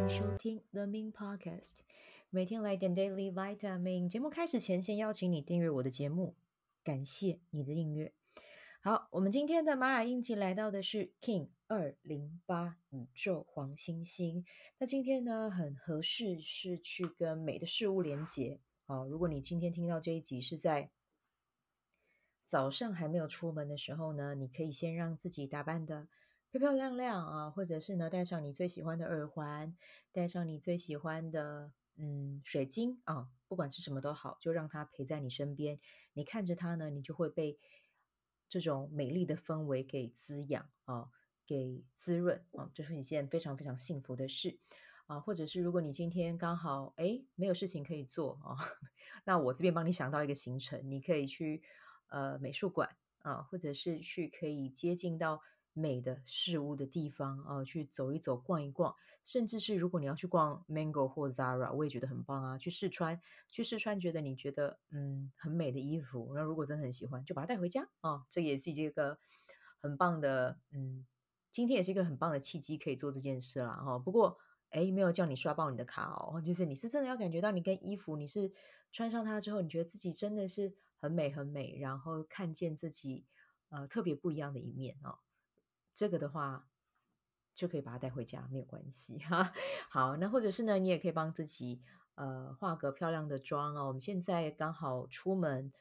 迎收听 The Min Podcast，每天来点 Daily Vitamin。节目开始前，先邀请你订阅我的节目，感谢你的订阅。好，我们今天的马雅印记来到的是 King 二零八宇宙黄星星。那今天呢，很合适是去跟美的事物连接。好，如果你今天听到这一集是在早上还没有出门的时候呢，你可以先让自己打扮的。漂漂亮亮啊，或者是呢，戴上你最喜欢的耳环，戴上你最喜欢的嗯水晶啊，不管是什么都好，就让它陪在你身边。你看着它呢，你就会被这种美丽的氛围给滋养啊，给滋润啊，这是一件非常非常幸福的事啊。或者是如果你今天刚好诶没有事情可以做啊，那我这边帮你想到一个行程，你可以去呃美术馆啊，或者是去可以接近到。美的事物的地方啊，去走一走、逛一逛，甚至是如果你要去逛 Mango 或 Zara，我也觉得很棒啊。去试穿，去试穿，觉得你觉得嗯很美的衣服，那如果真的很喜欢，就把它带回家啊。这也是一个很棒的，嗯，今天也是一个很棒的契机，可以做这件事了哈。不过哎，没有叫你刷爆你的卡哦，就是你是真的要感觉到你跟衣服，你是穿上它之后，你觉得自己真的是很美很美，然后看见自己呃特别不一样的一面哦。这个的话，就可以把它带回家，没有关系哈。好，那或者是呢，你也可以帮自己呃化个漂亮的妆哦。我们现在刚好出门，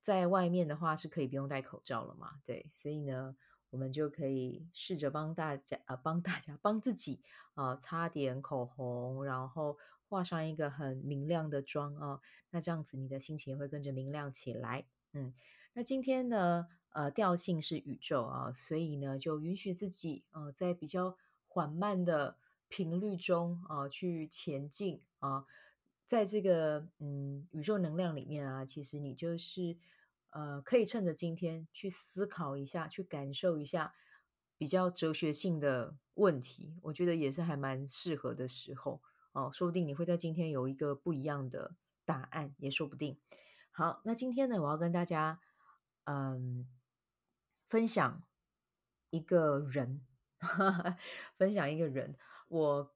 在外面的话是可以不用戴口罩了嘛？对，所以呢，我们就可以试着帮大家啊、呃，帮大家帮自己啊、擦点口红，然后画上一个很明亮的妆啊、哦。那这样子，你的心情也会跟着明亮起来。嗯，那今天呢？呃，调性是宇宙啊，所以呢，就允许自己呃，在比较缓慢的频率中啊，去前进啊，在这个嗯宇宙能量里面啊，其实你就是呃，可以趁着今天去思考一下，去感受一下比较哲学性的问题，我觉得也是还蛮适合的时候哦，说不定你会在今天有一个不一样的答案，也说不定。好，那今天呢，我要跟大家嗯。分享一个人，分享一个人，我，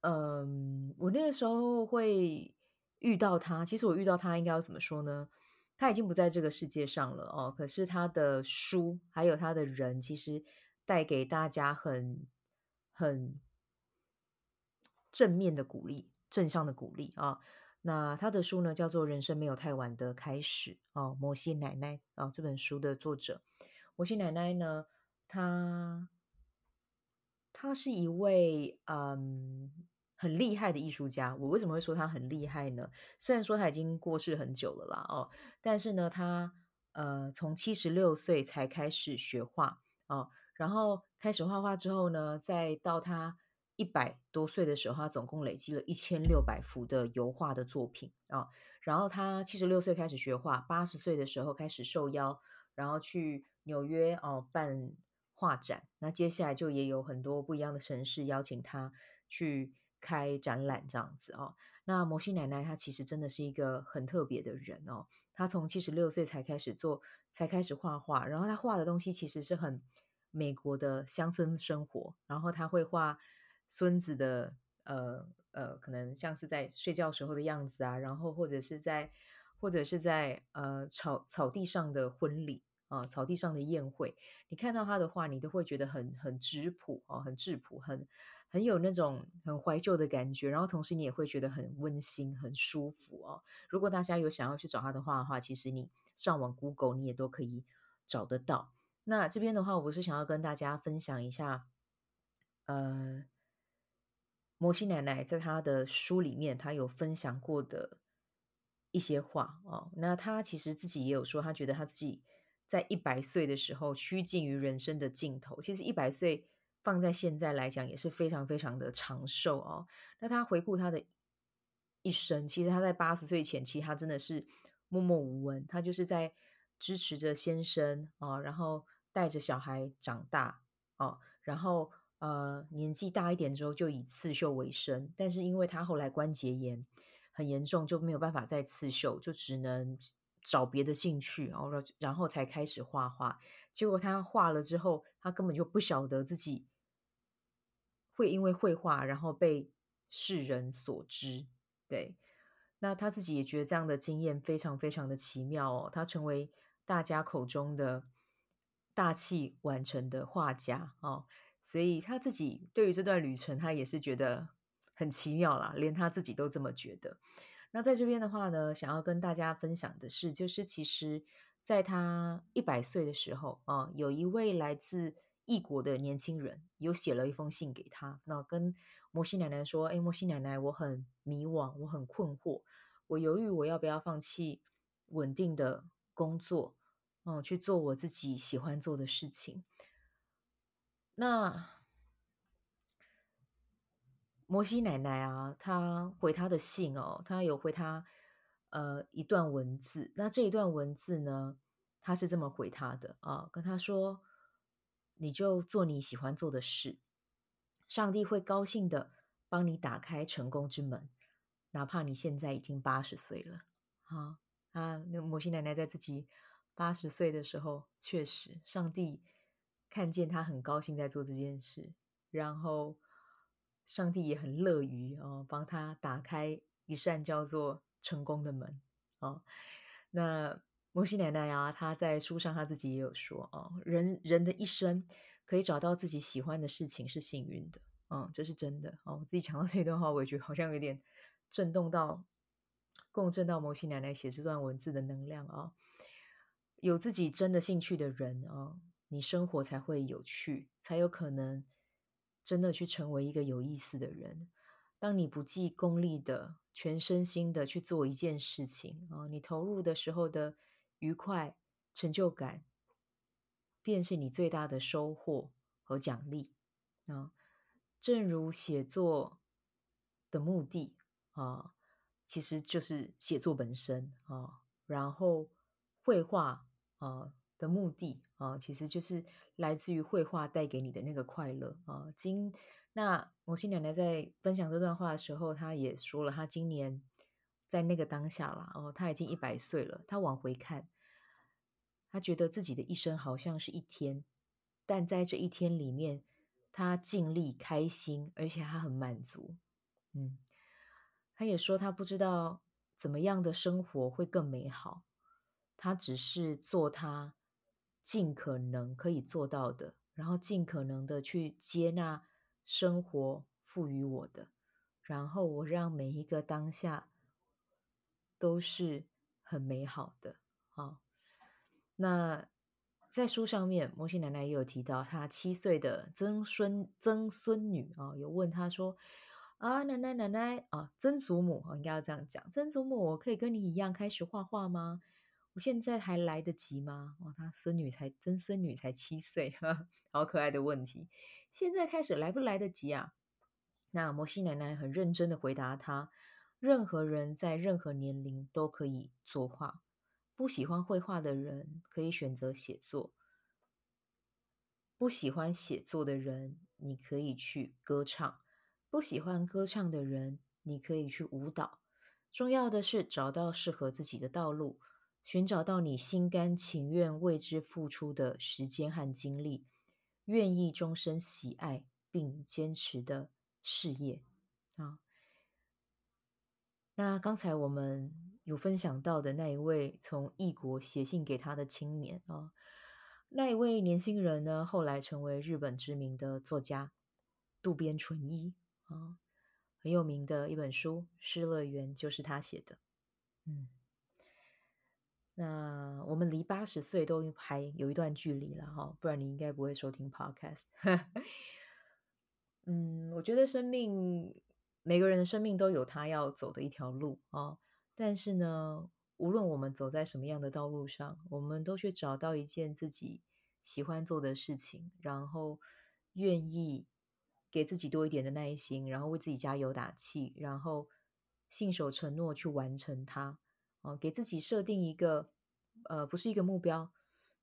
嗯，我那个时候会遇到他。其实我遇到他应该要怎么说呢？他已经不在这个世界上了哦。可是他的书还有他的人，其实带给大家很很正面的鼓励，正向的鼓励啊。那他的书呢，叫做《人生没有太晚的开始》哦，摩西奶奶啊，这本书的作者。摩西奶奶呢，她她是一位嗯很厉害的艺术家。我为什么会说她很厉害呢？虽然说她已经过世很久了啦，哦，但是呢，她呃从七十六岁才开始学画哦，然后开始画画之后呢，再到她一百多岁的时候，她总共累积了一千六百幅的油画的作品啊，哦。然后她七十六岁开始学画，八十岁的时候开始受邀，然后去。纽约哦，办画展，那接下来就也有很多不一样的城市邀请他去开展览，这样子哦。那摩西奶奶她其实真的是一个很特别的人哦。她从七十六岁才开始做，才开始画画，然后她画的东西其实是很美国的乡村生活，然后她会画孙子的呃呃，可能像是在睡觉时候的样子啊，然后或者是在或者是在呃草草地上的婚礼。啊，草地上的宴会，你看到他的画，你都会觉得很很质朴哦，很质朴，很很有那种很怀旧的感觉。然后同时你也会觉得很温馨、很舒服哦。如果大家有想要去找他的画的话，其实你上网 Google 你也都可以找得到。那这边的话，我是想要跟大家分享一下，呃，摩西奶奶在她的书里面，她有分享过的一些话哦。那他其实自己也有说，他觉得他自己。在一百岁的时候，趋近于人生的尽头。其实一百岁放在现在来讲，也是非常非常的长寿哦。那他回顾他的一生，其实他在八十岁前期，他真的是默默无闻。他就是在支持着先生啊，然后带着小孩长大啊，然后呃年纪大一点之后就以刺绣为生。但是因为他后来关节炎很严重，就没有办法再刺绣，就只能。找别的兴趣，然后然后才开始画画。结果他画了之后，他根本就不晓得自己会因为绘画，然后被世人所知。对，那他自己也觉得这样的经验非常非常的奇妙哦，他成为大家口中的大器晚成的画家哦，所以他自己对于这段旅程，他也是觉得很奇妙啦，连他自己都这么觉得。那在这边的话呢，想要跟大家分享的是，就是其实在他一百岁的时候啊，有一位来自异国的年轻人，有写了一封信给他，那跟摩西奶奶说：“哎，摩西奶奶，我很迷惘，我很困惑，我犹豫我要不要放弃稳定的工作，嗯，去做我自己喜欢做的事情。”那。摩西奶奶啊，她回她的信哦，她有回她呃一段文字。那这一段文字呢，她是这么回她的啊，跟她说：“你就做你喜欢做的事，上帝会高兴的帮你打开成功之门，哪怕你现在已经八十岁了。”啊啊，那摩西奶奶在自己八十岁的时候，确实上帝看见她很高兴在做这件事，然后。上帝也很乐于哦，帮他打开一扇叫做成功的门哦。那摩西奶奶啊，她在书上她自己也有说哦，人人的一生可以找到自己喜欢的事情是幸运的，嗯，这是真的哦。我自己讲到这段话，我也觉得好像有点震动到、共振到摩西奶奶写这段文字的能量啊。有自己真的兴趣的人啊，你生活才会有趣，才有可能。真的去成为一个有意思的人。当你不计功利的、全身心的去做一件事情啊，你投入的时候的愉快、成就感，便是你最大的收获和奖励啊。正如写作的目的啊，其实就是写作本身啊。然后绘画啊。的目的啊，其实就是来自于绘画带给你的那个快乐啊。今那摩西奶奶在分享这段话的时候，她也说了，她今年在那个当下啦哦，她已经一百岁了。她往回看，她觉得自己的一生好像是一天，但在这一天里面，她尽力开心，而且她很满足。嗯，她也说她不知道怎么样的生活会更美好，她只是做她。尽可能可以做到的，然后尽可能的去接纳生活赋予我的，然后我让每一个当下都是很美好的。好，那在书上面，摩西奶奶也有提到，她七岁的曾孙曾孙女啊，有问她说：“啊，奶奶奶奶啊，曾祖母啊，应该要这样讲，曾祖母，我可以跟你一样开始画画吗？”我现在还来得及吗？哦，他孙女才曾孙女才七岁，好可爱的问题。现在开始来不来得及啊？那摩西奶奶很认真的回答他：任何人在任何年龄都可以作画。不喜欢绘画的人可以选择写作；不喜欢写作的人，你可以去歌唱；不喜欢歌唱的人，你可以去舞蹈。重要的是找到适合自己的道路。寻找到你心甘情愿为之付出的时间和精力，愿意终身喜爱并坚持的事业啊。那刚才我们有分享到的那一位从异国写信给他的青年啊，那一位年轻人呢，后来成为日本知名的作家渡边淳一啊，很有名的一本书《失乐园》就是他写的，嗯。那我们离八十岁都还有一段距离了哈，不然你应该不会收听 Podcast。嗯，我觉得生命每个人的生命都有他要走的一条路啊，但是呢，无论我们走在什么样的道路上，我们都去找到一件自己喜欢做的事情，然后愿意给自己多一点的耐心，然后为自己加油打气，然后信守承诺去完成它。哦，给自己设定一个，呃，不是一个目标，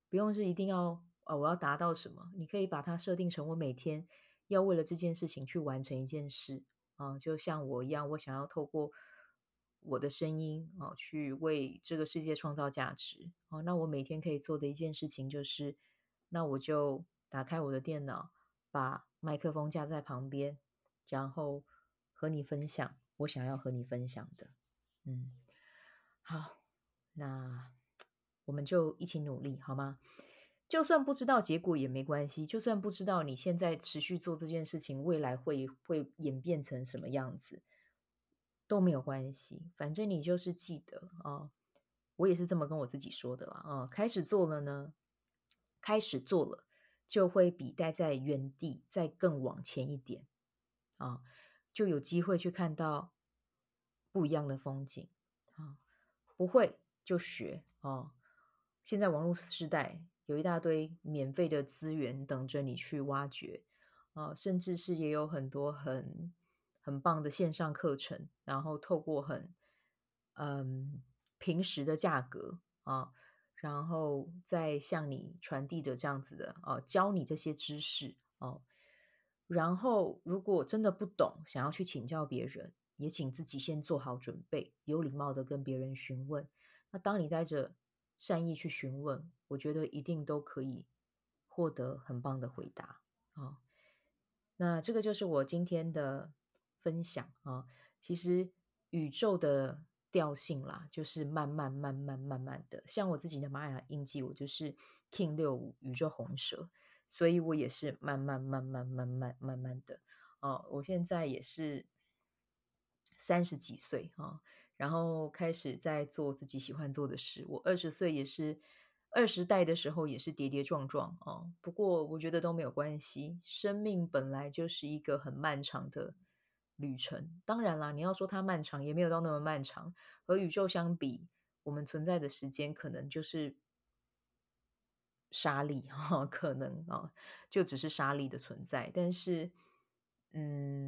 不用是一定要，呃，我要达到什么？你可以把它设定成我每天要为了这件事情去完成一件事啊，就像我一样，我想要透过我的声音啊，去为这个世界创造价值哦，那我每天可以做的一件事情就是，那我就打开我的电脑，把麦克风架在旁边，然后。和你分享我想要和你分享的。嗯，好，那我们就一起努力，好吗？就算不知道结果也没关系，就算不知道你现在持续做这件事情，未来会会演变成什么样子，都没有关系。反正你就是记得啊、哦，我也是这么跟我自己说的啦啊、开始做了呢，开始做了，就会比待在原地再更往前一点啊、就有机会去看到不一样的风景、不会就学、哦。现在网络时代。有一大堆免费的资源等着你去挖掘啊，甚至是也有很多很很棒的线上课程，然后透过很嗯平时的价格啊，然后再向你传递的这样子的啊，教你这些知识哦。然后如果真的不懂，想要去请教别人，也请自己先做好准备，有礼貌的跟别人询问。那当你带着善意去询问，我觉得一定都可以获得很棒的回答啊、哦！那这个就是我今天的分享啊、其实宇宙的调性啦，就是慢慢、慢慢、慢慢的。像我自己的玛雅印记，我就是 King 六五宇宙红蛇，所以我也是慢慢、慢慢、慢慢、慢慢的哦。我现在也是三十几岁啊。然后开始在做自己喜欢做的事。我二十岁也是二十代的时候，也是跌跌撞撞啊。不过我觉得都没有关系，生命本来就是一个很漫长的旅程。当然啦，你要说它漫长，也没有到那么漫长。和宇宙相比，我们存在的时间可能就是沙粒 哈，可能啊，就只是沙粒的存在。但是，嗯，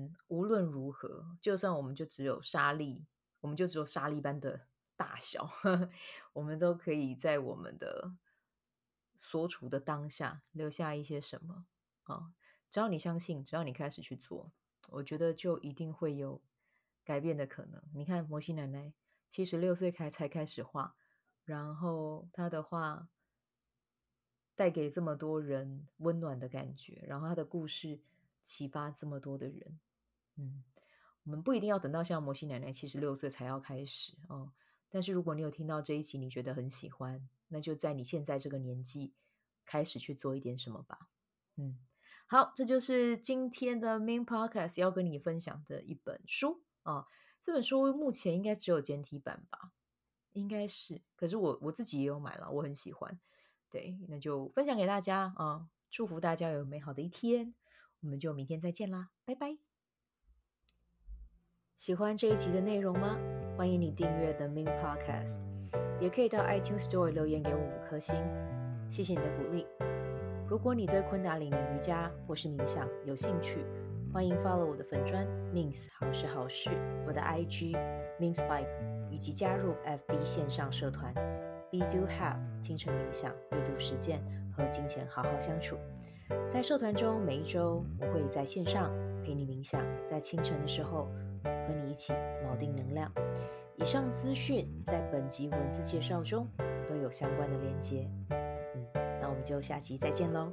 论如何，就算我们就只有沙粒。我们就只有沙粒般的大小，呵呵，我们都可以在我们的所处的当下留下一些什么啊？只要你相信，只要你开始去做，我觉得就一定会有改变的可能。你看，摩西奶奶七十六岁开才开始画，然后她的画带给这么多人温暖的感觉，然后她的故事启发这么多的人，嗯。我们不一定要等到像摩西奶奶七十六岁才要开始哦，但是如果你有听到这一集，你觉得很喜欢，那就在你现在这个年纪开始去做一点什么吧。嗯，好，这就是今天的 Main Podcast 要跟你分享的一本书啊，哦。这本书目前应该只有简体版吧？应该是，可是我我自己也有买了，我很喜欢。对，那就分享给大家啊，祝福大家有美好的一天，我们就明天再见啦，拜拜。喜欢这一集的内容吗？欢迎你订阅 The Min Podcast，也可以到 iTunes Store 留言给我五颗星，谢谢你的鼓励。如果你对昆达里尼瑜伽或是冥想有兴趣，欢迎 follow 我的粉专 Mins 好事好事，我的 IG Mins Vibe，以及加入 FB 线上社团 Be Do Have 清晨冥想阅读实践和金钱好好相处。在社团中，每一周我会在线上陪你冥想，在清晨的时候。和你一起锚定能量。以上资讯在本集文字介绍中都有相关的链接。嗯，那我们就下集再见喽。